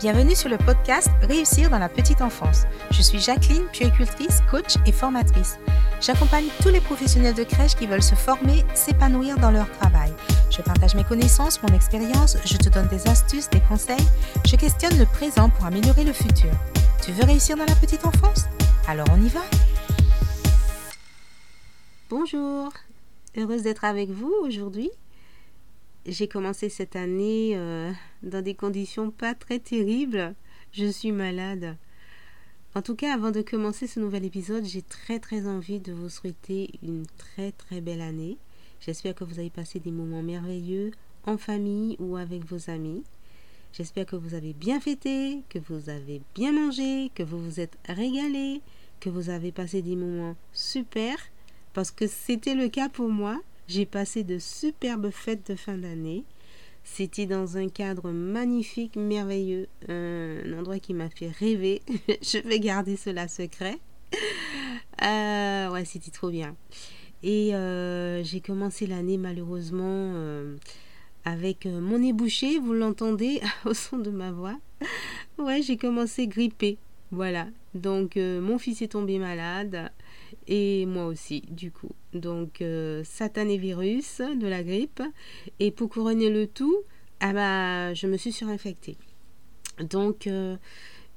Bienvenue sur le podcast Réussir dans la petite enfance. Je suis Jacqueline, puéricultrice, coach et formatrice. J'accompagne tous les professionnels de crèche qui veulent se former, s'épanouir dans leur travail. Je partage mes connaissances, mon expérience, je te donne des astuces, des conseils, je questionne le présent pour améliorer le futur. Tu veux réussir dans la petite enfance? Alors on y va Bonjour, heureuse d'être avec vous aujourd'hui j'ai commencé cette année euh, dans des conditions pas très terribles. Je suis malade. En tout cas, avant de commencer ce nouvel épisode, j'ai très très envie de vous souhaiter une très très belle année. J'espère que vous avez passé des moments merveilleux en famille ou avec vos amis. J'espère que vous avez bien fêté, que vous avez bien mangé, que vous vous êtes régalé, que vous avez passé des moments super, parce que c'était le cas pour moi. J'ai passé de superbes fêtes de fin d'année. C'était dans un cadre magnifique, merveilleux, un endroit qui m'a fait rêver. Je vais garder cela secret. Euh, ouais, c'était trop bien. Et euh, j'ai commencé l'année malheureusement euh, avec mon nez bouché, vous l'entendez au son de ma voix. Ouais, j'ai commencé grippée. Voilà. Donc mon fils est tombé malade et moi aussi du coup. Donc euh, satané virus de la grippe. Et pour couronner le tout, ah bah, je me suis surinfectée. Donc euh,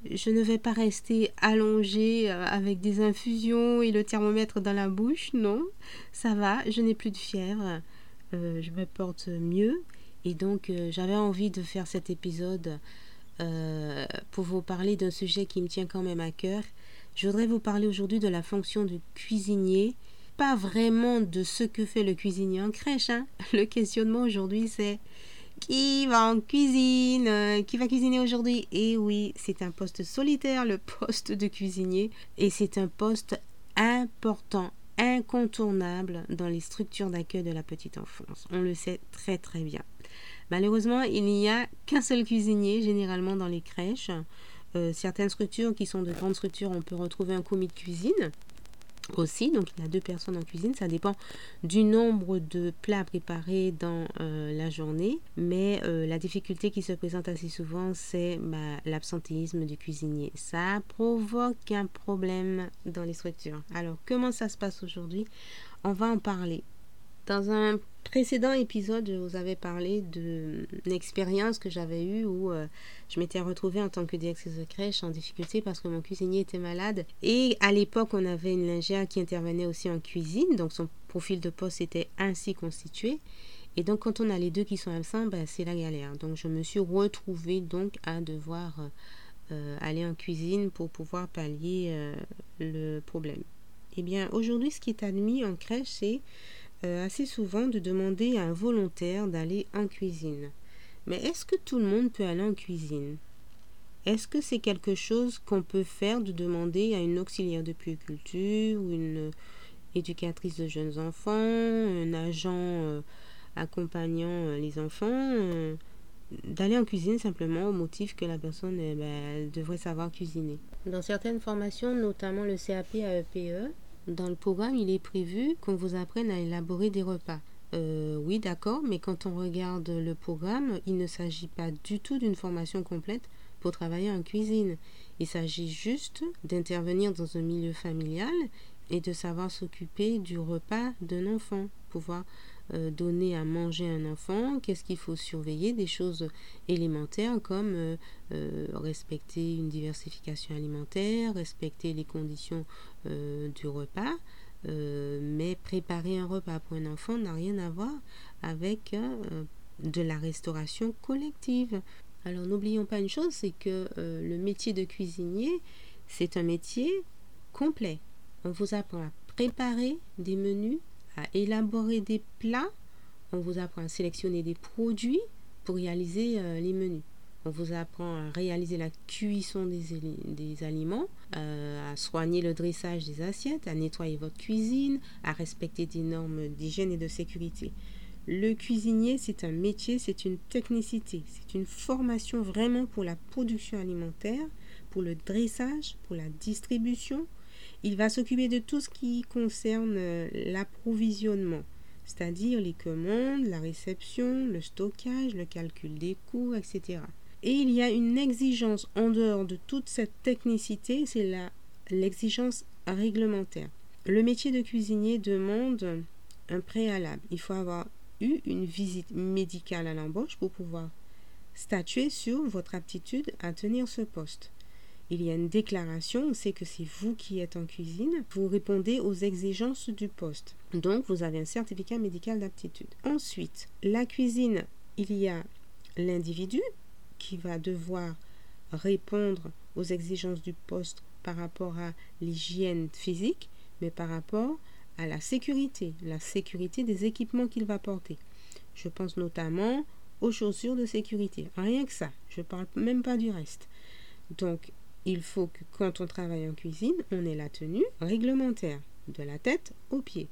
je ne vais pas rester allongée euh, avec des infusions et le thermomètre dans la bouche, non, ça va, je n'ai plus de fièvre, je me porte mieux. Et donc j'avais envie de faire cet épisode pour vous parler d'un sujet qui me tient quand même à cœur. Je voudrais vous parler aujourd'hui de la fonction du cuisinier, pas vraiment de ce que fait le cuisinier en crèche. Hein. Le questionnement aujourd'hui c'est qui va en cuisine euh, Qui va cuisiner aujourd'hui? Et oui, c'est un poste solitaire, le poste de cuisinier, et c'est un poste important, incontournable dans les structures d'accueil de la petite enfance. On le sait très très bien. Malheureusement, il n'y a qu'un seul cuisinier généralement dans les crèches. Euh, certaines structures qui sont de grandes structures, on peut retrouver un commis de cuisine aussi. Donc il y a deux personnes en cuisine. Ça dépend du nombre de plats préparés dans euh, la journée. Mais euh, la difficulté qui se présente assez souvent, c'est bah, l'absentéisme du cuisinier. Ça provoque un problème dans les structures. Alors comment ça se passe aujourd'hui? On va en parler. Dans un précédent épisode, je vous avais parlé d'une expérience que j'avais eue où euh, je m'étais retrouvée en tant que directrice de crèche en difficulté parce que mon cuisinier était malade. Et à l'époque, on avait une lingère qui intervenait aussi en cuisine, donc son profil de poste était ainsi constitué. Et donc, quand on a les deux qui sont absents, ben, c'est la galère. Donc, je me suis retrouvée donc à devoir euh, aller en cuisine pour pouvoir pallier euh, le problème. Eh bien, aujourd'hui, ce qui est admis en crèche, c'est euh, assez souvent de demander à un volontaire d'aller en cuisine. Mais est-ce que tout le monde peut aller en cuisine? Est-ce que c'est quelque chose qu'on peut faire de demander à une auxiliaire de puériculture ou une éducatrice de jeunes enfants, un agent euh, accompagnant euh, les enfants d'aller en cuisine simplement au motif que la personne eh ben, devrait savoir cuisiner? Dans certaines formations, notamment le CAP AEPE, dans le programme, il est prévu qu'on vous apprenne à élaborer des repas. Euh, oui, d'accord, mais quand on regarde le programme, il ne s'agit pas du tout d'une formation complète pour travailler en cuisine. Il s'agit juste d'intervenir dans un milieu familial et de savoir s'occuper du repas d'un enfant, pouvoir donner à manger un enfant, qu'est-ce qu'il faut surveiller, des choses élémentaires comme euh, euh, respecter une diversification alimentaire, respecter les conditions du repas. mais préparer un repas pour un enfant n'a rien à voir avec de la restauration collective. Alors n'oublions pas une chose, c'est que le métier de cuisinier, c'est un métier complet. On vous apprend à préparer des menus à élaborer des plats. On vous apprend à sélectionner des produits pour réaliser euh, les menus. On vous apprend à réaliser la cuisson des, aliments, euh, à soigner le dressage des assiettes, à nettoyer votre cuisine, à respecter des normes d'hygiène et de sécurité. Le cuisinier, c'est un métier, c'est une technicité, c'est une formation vraiment pour la production alimentaire, pour le dressage, pour la distribution, il va s'occuper de tout ce qui concerne euh, l'approvisionnement, c'est-à-dire les commandes, la réception, le stockage, le calcul des coûts, etc. Et il y a une exigence en dehors de toute cette technicité, c'est l'exigence réglementaire. Le métier de cuisinier demande un préalable. Il faut avoir eu une visite médicale à l'embauche pour pouvoir statuer sur votre aptitude à tenir ce poste. Il y a une déclaration, on sait que c'est vous qui êtes en cuisine, vous répondez aux exigences du poste. Donc vous avez un certificat médical d'aptitude. Ensuite, la cuisine, il y a l'individu qui va devoir répondre aux exigences du poste par rapport à l'hygiène physique, mais par rapport à la sécurité, la sécurité des équipements qu'il va porter. Je pense notamment aux chaussures de sécurité. Rien que ça. Je ne parle même pas du reste. Donc, il faut que quand on travaille en cuisine, on ait la tenue réglementaire, de la tête aux pieds.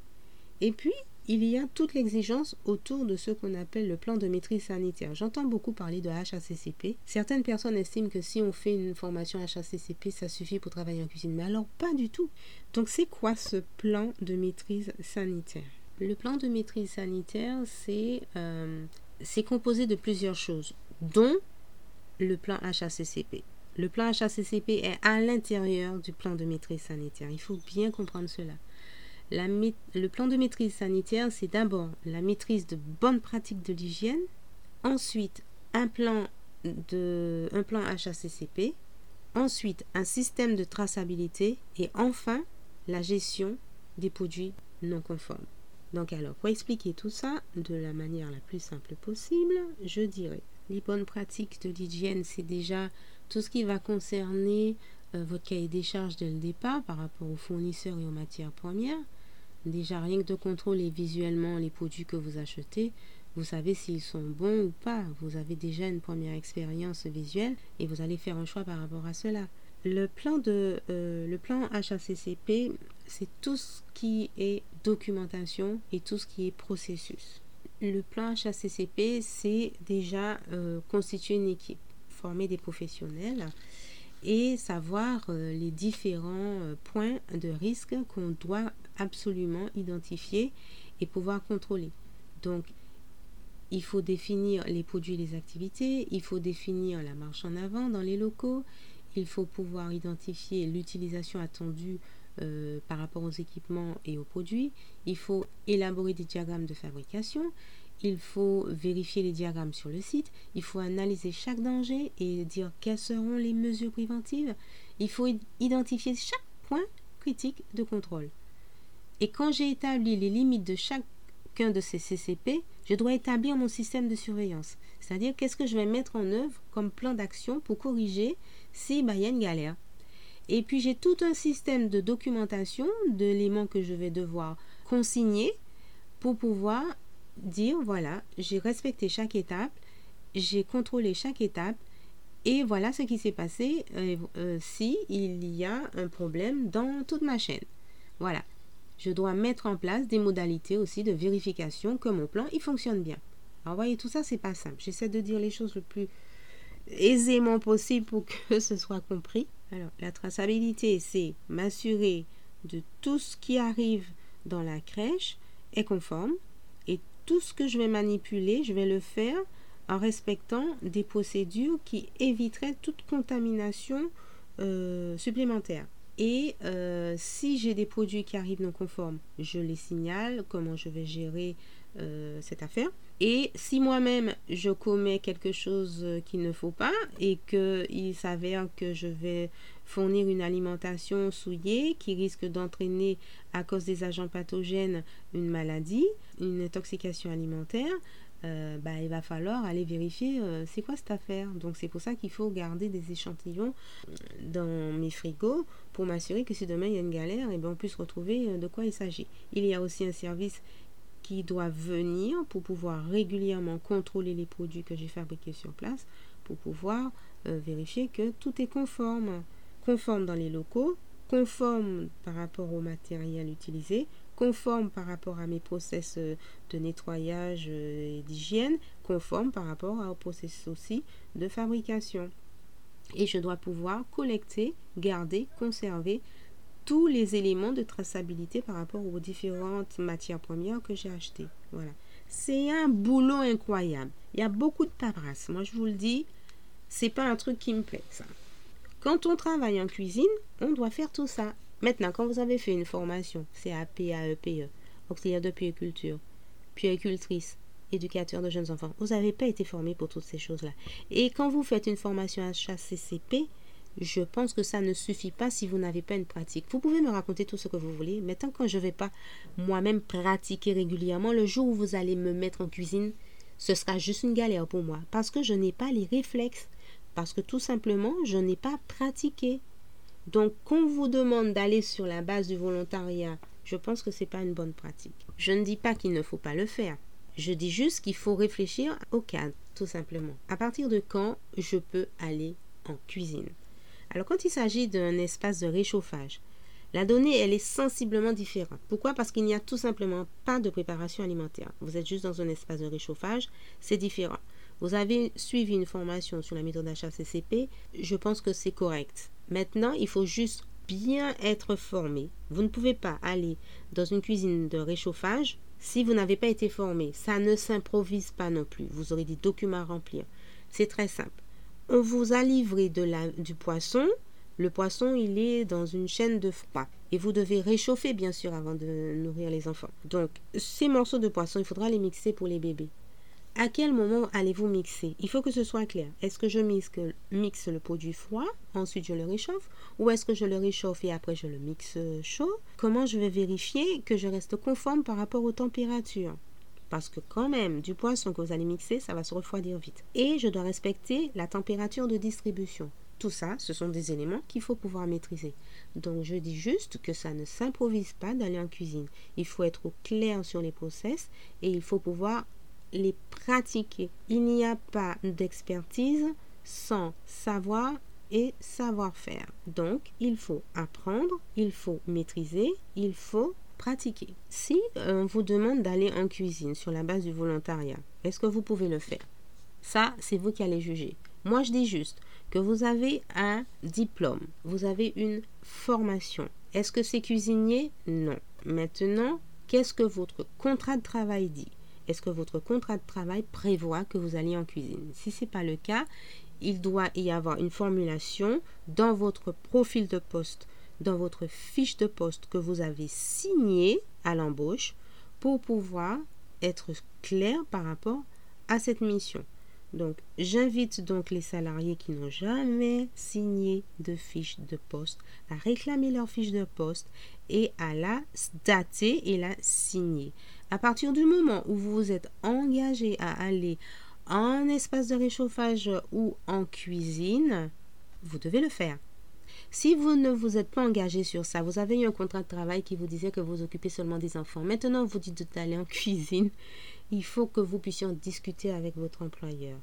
Et puis, il y a toute l'exigence autour de ce qu'on appelle le plan de maîtrise sanitaire. J'entends beaucoup parler de HACCP. Certaines personnes estiment que si on fait une formation HACCP, ça suffit pour travailler en cuisine. Mais alors, pas du tout. Donc, c'est quoi ce plan de maîtrise sanitaire? Le plan de maîtrise sanitaire, c'est euh, c'est composé de plusieurs choses, dont le plan HACCP. Le plan HACCP est à l'intérieur du plan de maîtrise sanitaire. Il faut bien comprendre cela. le plan de maîtrise sanitaire, c'est d'abord la maîtrise de bonnes pratiques de l'hygiène, ensuite un plan, de, un plan HACCP, ensuite un système de traçabilité et enfin la gestion des produits non conformes. Donc alors, pour expliquer tout ça de la manière la plus simple possible, je dirais, les bonnes pratiques de l'hygiène, c'est déjà tout ce qui va concerner euh, votre cahier des charges dès le départ par rapport aux fournisseurs et aux matières premières. Déjà, rien que de contrôler visuellement les produits que vous achetez, vous savez s'ils sont bons ou pas. Vous avez déjà une première expérience visuelle et vous allez faire un choix par rapport à cela. Le plan, de, euh, le plan HACCP, c'est tout ce qui est documentation et tout ce qui est processus. Le plan HACCP, c'est déjà euh, constituer une équipe, former des professionnels et savoir euh, les différents euh, points de risque qu'on doit absolument identifier et pouvoir contrôler. Donc, il faut définir les produits et les activités, il faut définir la marche en avant dans les locaux, il faut pouvoir identifier l'utilisation attendue euh, par rapport aux équipements et aux produits. Il faut élaborer des diagrammes de fabrication. Il faut vérifier les diagrammes sur le site. Il faut analyser chaque danger et dire quelles seront les mesures préventives. Il faut identifier chaque point critique de contrôle. Et quand j'ai établi les limites de chacun de ces CCP, je dois établir mon système de surveillance. C'est-à-dire qu'est-ce que je vais mettre en œuvre comme plan d'action pour corriger si bah, y a une galère? Et puis j'ai tout un système de documentation d'éléments que je vais devoir consigner pour pouvoir dire voilà, j'ai respecté chaque étape, j'ai contrôlé chaque étape et voilà ce qui s'est passé euh, euh, si y a un problème dans toute ma chaîne. Voilà. Je dois mettre en place des modalités aussi de vérification que mon plan il fonctionne bien. Alors voyez, tout ça c'est pas simple. J'essaie de dire les choses le plus aisément possible pour que ce soit compris. Alors, la traçabilité, c'est m'assurer de tout ce qui arrive dans la crèche est conforme et tout ce que je vais manipuler, je vais le faire en respectant des procédures qui éviteraient toute contamination euh, supplémentaire. Et euh, si j'ai des produits qui arrivent non conformes, je les signale, comment je vais gérer euh, cette affaire. Et si moi-même je commets quelque chose qu'il ne faut pas et qu'il s'avère que je vais fournir une alimentation souillée qui risque d'entraîner à cause des agents pathogènes une maladie, une intoxication alimentaire, euh, bah, il va falloir aller vérifier euh, c'est quoi cette affaire? Donc c'est pour ça qu'il faut garder des échantillons dans mes frigos pour m'assurer que si demain il y a une galère, eh ben, on puisse retrouver de quoi il s'agit. Il y a aussi un service qui doit venir pour pouvoir régulièrement contrôler les produits que j'ai fabriqués sur place pour pouvoir euh, vérifier que tout est conforme. Conforme dans les locaux, conforme par rapport au matériel utilisé, conforme par rapport à mes process euh, de nettoyage euh, et d'hygiène, conforme par rapport au processus aussi de fabrication. Et je dois pouvoir collecter, garder, conserver tous les éléments de traçabilité par rapport aux différentes matières premières que j'ai achetées. Voilà. C'est un boulot incroyable. Il y a beaucoup de paperasse. Moi, je vous le dis, c'est pas un truc qui me plaît, ça. Quand on travaille en cuisine, on doit faire tout ça. Maintenant, quand vous avez fait une formation, CAP, AEPE, auxiliaire de puériculture, puéricultrice, éducateur de jeunes enfants, vous n'avez pas été formé pour toutes ces choses-là. Et quand vous faites une formation HACCP, je pense que ça ne suffit pas si vous n'avez pas une pratique. Vous pouvez me raconter tout ce que vous voulez, mais tant que je ne vais pas moi-même pratiquer régulièrement, le jour où vous allez me mettre en cuisine, ce sera juste une galère pour moi, parce que je n'ai pas les réflexes, parce que tout simplement, je n'ai pas pratiqué. Donc, qu'on vous demande d'aller sur la base du volontariat, je pense que ce n'est pas une bonne pratique. Je ne dis pas qu'il ne faut pas le faire. Je dis juste qu'il faut réfléchir au cadre, tout simplement. À partir de quand je peux aller en cuisine? Alors quand il s'agit d'un espace de réchauffage, la donnée, elle est sensiblement différente. Pourquoi? Parce qu'il n'y a tout simplement pas de préparation alimentaire. Vous êtes juste dans un espace de réchauffage, c'est différent. Vous avez suivi une formation sur la méthode HACCP, je pense que c'est correct. Maintenant, il faut juste bien être formé. Vous ne pouvez pas aller dans une cuisine de réchauffage si vous n'avez pas été formé. Ça ne s'improvise pas non plus. Vous aurez des documents à remplir. C'est très simple on vous a livré du poisson. Le poisson, il est dans une chaîne de froid. Et vous devez réchauffer, bien sûr, avant de nourrir les enfants. Donc, ces morceaux de poisson, il faudra les mixer pour les bébés. À quel moment allez-vous mixer? Il faut que ce soit clair. Est-ce que je mixe, mixe le produit froid, ensuite je le réchauffe, ou est-ce que je le réchauffe et après je le mixe chaud? Comment je vais vérifier que je reste conforme par rapport aux températures? Parce que quand même, du poisson que vous allez mixer, ça va se refroidir vite. Et je dois respecter la température de distribution. Tout ça, ce sont des éléments qu'il faut pouvoir maîtriser. Donc je dis juste que ça ne s'improvise pas d'aller en cuisine. Il faut être au clair sur les process et il faut pouvoir les pratiquer. Il n'y a pas d'expertise sans savoir et savoir-faire. Donc il faut apprendre, il faut maîtriser, il faut Si on vous demande d'aller en cuisine sur la base du volontariat, est-ce que vous pouvez le faire? Ça, c'est vous qui allez juger. Moi, je dis juste que vous avez un diplôme, vous avez une formation. Est-ce que c'est cuisinier? Non. Maintenant, qu'est-ce que votre contrat de travail dit? Est-ce que votre contrat de travail prévoit que vous allez en cuisine? Si ce n'est pas le cas, il doit y avoir une formulation dans votre profil de poste dans votre fiche de poste que vous avez signée à l'embauche pour pouvoir être clair par rapport à cette mission. Donc, j'invite donc les salariés qui n'ont jamais signé de fiche de poste à réclamer leur fiche de poste et à la dater et la signer. À partir du moment où vous vous êtes engagé à aller en espace de réchauffage ou en cuisine, vous devez le faire. Si vous ne vous êtes pas engagé sur ça, vous avez eu un contrat de travail qui vous disait que vous occupez seulement des enfants. Maintenant, vous dites d'aller en cuisine. Il faut que vous puissiez en discuter avec votre employeur.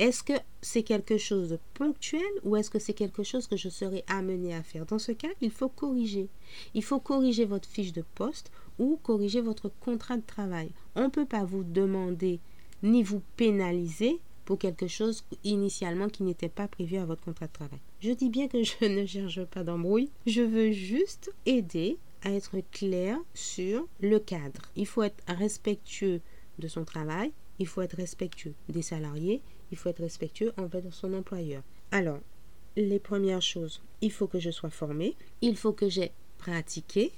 Est-ce que c'est quelque chose de ponctuel ou est-ce que c'est quelque chose que je serai amené à faire? Dans ce cas, il faut corriger. Il faut corriger votre fiche de poste ou corriger votre contrat de travail. On ne peut pas vous demander ni vous pénaliser pour quelque chose initialement qui n'était pas prévu à votre contrat de travail. Je dis bien que je ne cherche pas d'embrouille, je veux juste aider à être clair sur le cadre. Il faut être respectueux de son travail, il faut être respectueux des salariés, il faut être respectueux envers son employeur. Alors, les premières choses, il faut que je sois formé, il faut que j'ai pratiqué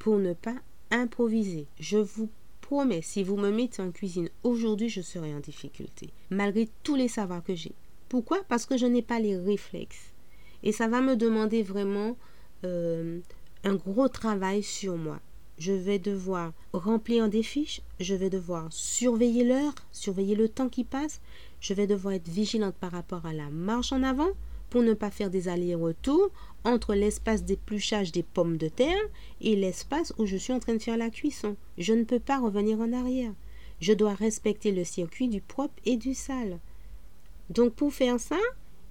pour ne pas improviser. Je vous promets, si vous me mettez en cuisine aujourd'hui, je serai en difficulté, malgré tous les savoirs que j'ai. Pourquoi? Parce que je n'ai pas les réflexes. Et ça va me demander vraiment euh, un gros travail sur moi. Je vais devoir remplir des fiches, je vais devoir surveiller l'heure, surveiller le temps qui passe, je vais devoir être vigilante par rapport à la marche en avant, pour ne pas faire des allers-retours entre l'espace d'épluchage des pommes de terre et l'espace où je suis en train de faire la cuisson. Je ne peux pas revenir en arrière. Je dois respecter le circuit du propre et du sale. Donc pour faire ça,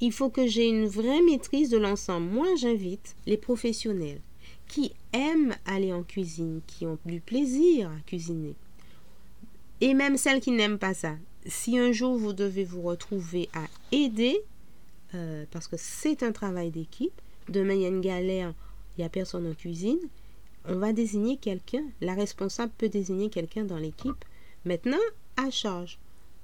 il faut que j'ai une vraie maîtrise de l'ensemble. Moi, j'invite les professionnels qui aiment aller en cuisine, qui ont du plaisir à cuisiner. Et même celles qui n'aiment pas ça. Si un jour vous devez vous retrouver à aider, euh, parce que c'est un travail d'équipe. Demain, il y a une galère, il n'y a personne en cuisine. On va désigner quelqu'un. La responsable peut désigner quelqu'un dans l'équipe. Maintenant, à charge.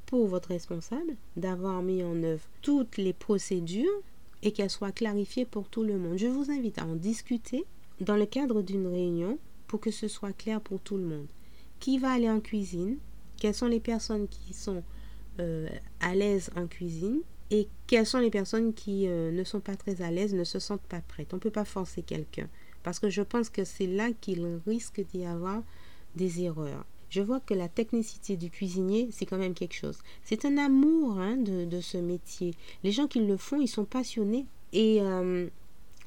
Pour votre responsable d'avoir mis en œuvre toutes les procédures et qu'elles soient clarifiées pour tout le monde. Je vous invite à en discuter dans le cadre d'une réunion pour que ce soit clair pour tout le monde. Qui va aller en cuisine? Quelles sont les personnes qui sont euh, à l'aise en cuisine? Et quelles sont les personnes qui euh, ne sont pas très à l'aise, ne se sentent pas prêtes? On ne peut pas forcer quelqu'un parce que je pense que c'est là qu'il risque d'y avoir des erreurs. Je vois que la technicité du cuisinier, c'est quand même quelque chose. C'est un amour hein, de, ce métier. Les gens qui le font, ils sont passionnés. Et euh,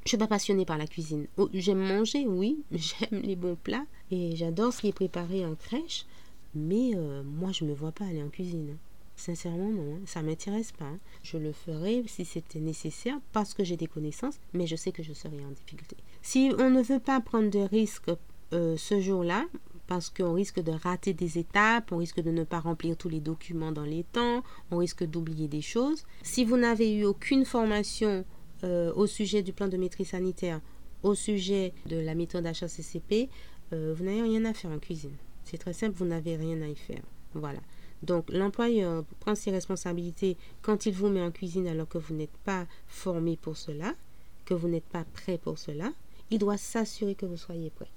je suis pas passionnée par la cuisine. Oh, j'aime manger, oui. J'aime les bons plats. Et j'adore ce qui est préparé en crèche. Mais euh, moi, je ne me vois pas aller en cuisine. Sincèrement, non, hein. ça m'intéresse pas. Hein. Je le ferai si c'était nécessaire parce que j'ai des connaissances, mais je sais que je serai en difficulté. Si on ne veut pas prendre de risques euh, ce jour-là, parce qu'on risque de rater des étapes, on risque de ne pas remplir tous les documents dans les temps, on risque d'oublier des choses. Si vous n'avez eu aucune formation euh, au sujet du plan de maîtrise sanitaire, au sujet de la méthode HACCP, euh, vous n'avez rien à faire en cuisine. C'est très simple, vous n'avez rien à y faire. Voilà. Donc l'employeur prend ses responsabilités quand il vous met en cuisine alors que vous n'êtes pas formé pour cela, que vous n'êtes pas prêt pour cela. Il doit s'assurer que vous soyez prêt.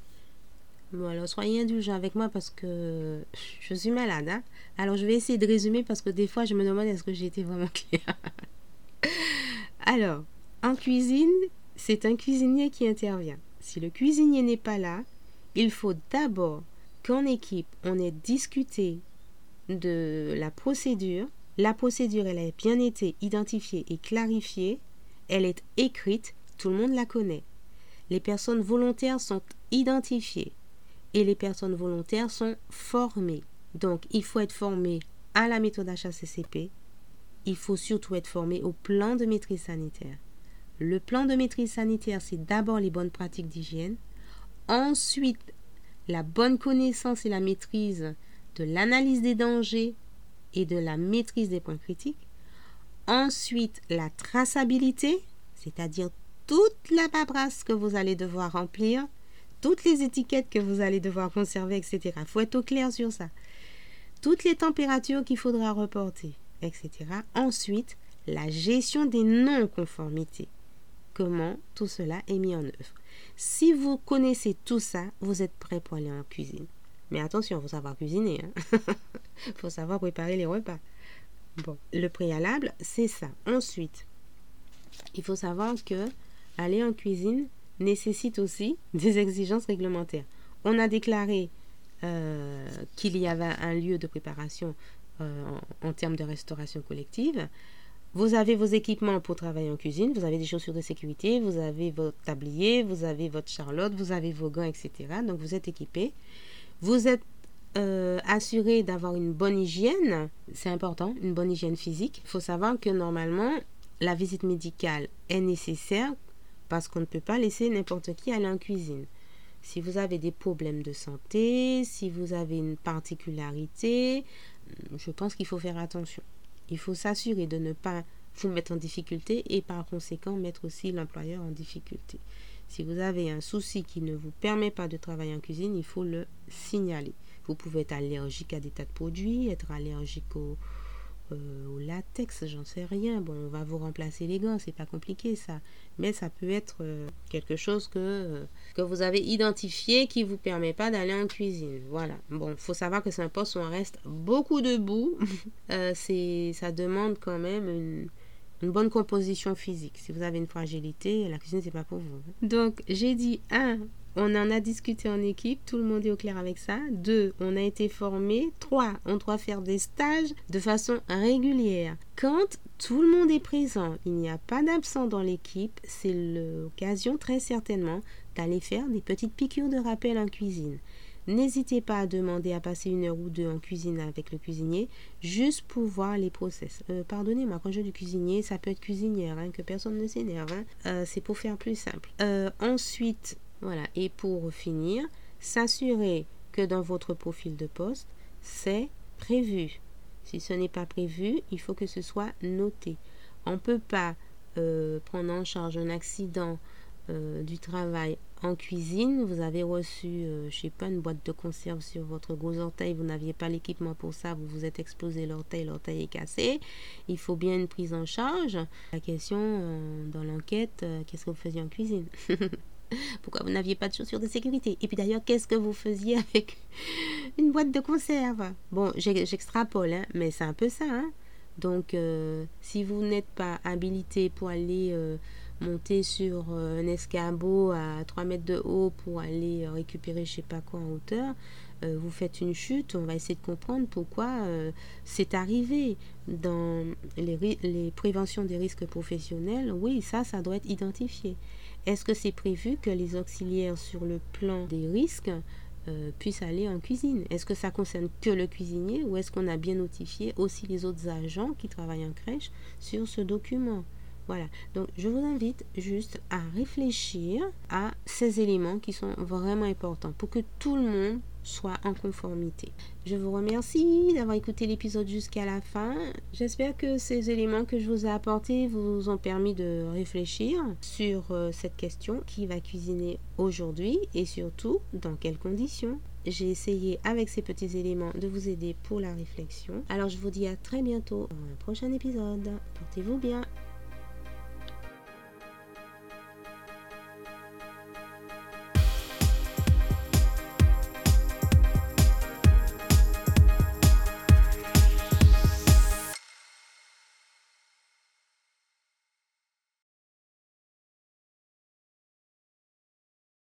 Bon, alors soyez indulgents avec moi parce que je suis malade. Hein. Alors je vais essayer de résumer parce que des fois je me demande est-ce que j'ai été vraiment claire. alors, en cuisine, c'est un cuisinier qui intervient. Si le cuisinier n'est pas là, il faut d'abord qu'en équipe, on ait discuté de la procédure. La procédure, elle a bien été identifiée et clarifiée. Elle est écrite, tout le monde la connaît. Les personnes volontaires sont identifiées et les personnes volontaires sont formées. Donc, il faut être formé à la méthode HACCP. Il faut surtout être formé au plan de maîtrise sanitaire. Le plan de maîtrise sanitaire, c'est d'abord les bonnes pratiques d'hygiène. Ensuite, la bonne connaissance et la maîtrise de l'analyse des dangers et de la maîtrise des points critiques. Ensuite, la traçabilité, c'est-à-dire toute la paperasse que vous allez devoir remplir, toutes les étiquettes que vous allez devoir conserver, etc. Il faut être au clair sur ça. Toutes les températures qu'il faudra reporter, etc. Ensuite, la gestion des non-conformités. Comment tout cela est mis en œuvre. Si vous connaissez tout ça, vous êtes prêt pour aller en cuisine. Mais attention, il faut savoir cuisiner. Il hein. faut savoir préparer les repas. Bon, le préalable, c'est ça. Ensuite, il faut savoir que aller en cuisine nécessite aussi des exigences réglementaires. On a déclaré euh, qu'il y avait un lieu de préparation euh, en, termes de restauration collective. Vous avez vos équipements pour travailler en cuisine, vous avez des chaussures de sécurité, vous avez votre tablier, vous avez votre charlotte, vous avez vos gants, etc. Donc vous êtes équipé. Vous êtes euh, assuré d'avoir une bonne hygiène, c'est important, une bonne hygiène physique. Il faut savoir que normalement, la visite médicale est nécessaire parce qu'on ne peut pas laisser n'importe qui aller en cuisine. Si vous avez des problèmes de santé, si vous avez une particularité, je pense qu'il faut faire attention. Il faut s'assurer de ne pas vous mettre en difficulté et par conséquent mettre aussi l'employeur en difficulté. Si vous avez un souci qui ne vous permet pas de travailler en cuisine, il faut le signaler. Vous pouvez être allergique à des tas de produits, être allergique au, euh, latex, j'en sais rien. Bon, on va vous remplacer les gants, c'est pas compliqué ça. Mais ça peut être euh, quelque chose que, euh, que vous avez identifié qui vous permet pas d'aller en cuisine. Voilà. Bon, faut savoir que c'est un poste où on reste beaucoup debout. c'est, ça demande quand même une, une bonne composition physique. Si vous avez une fragilité, la cuisine, c'est pas pour vous. Donc, j'ai dit, un, on en a discuté en équipe, tout le monde est au clair avec ça. Deux, on a été formé. Trois, on doit faire des stages de façon régulière. Quand tout le monde est présent, il n'y a pas d'absent dans l'équipe, c'est l'occasion très certainement d'aller faire des petites piqûres de rappel en cuisine. N'hésitez pas à demander à passer une heure ou deux en cuisine avec le cuisinier, juste pour voir les process. Euh, Pardonnez-moi, quand je dis cuisinier, ça peut être cuisinière, hein, que personne ne s'énerve. Hein. Euh, c'est pour faire plus simple. Euh, ensuite, voilà, et pour finir, s'assurer que dans votre profil de poste, c'est prévu. Si ce n'est pas prévu, il faut que ce soit noté. On ne peut pas prendre en charge un accident euh, du travail en cuisine, vous avez reçu, euh, je sais pas, une boîte de conserve sur votre gros orteil, vous n'aviez pas l'équipement pour ça, vous vous êtes explosé l'orteil, l'orteil est cassé, il faut bien une prise en charge. La question euh, dans l'enquête, qu'est-ce que vous faisiez en cuisine? Pourquoi vous n'aviez pas de chaussures de sécurité? Et puis d'ailleurs, qu'est-ce que vous faisiez avec une boîte de conserve? Bon, j'extrapole, hein, mais c'est un peu ça. Hein. Donc, si vous n'êtes pas habilité pour aller monter sur euh, un escabeau à 3 mètres de haut pour aller euh, récupérer je sais pas quoi en hauteur, euh, vous faites une chute, on va essayer de comprendre pourquoi c'est arrivé. Dans les, les, préventions des risques professionnels, oui, ça, ça doit être identifié. Est-ce que c'est prévu que les auxiliaires sur le plan des risques puissent aller en cuisine? Est-ce que ça concerne que le cuisinier ou est-ce qu'on a bien notifié aussi les autres agents qui travaillent en crèche sur ce document? Voilà, donc je vous invite juste à réfléchir à ces éléments qui sont vraiment importants pour que tout le monde soit en conformité. Je vous remercie d'avoir écouté l'épisode jusqu'à la fin. J'espère que ces éléments que je vous ai apportés vous ont permis de réfléchir sur euh, cette question qui va cuisiner aujourd'hui et surtout dans quelles conditions. J'ai essayé avec ces petits éléments de vous aider pour la réflexion. Alors je vous dis à très bientôt dans un prochain épisode. Portez-vous bien.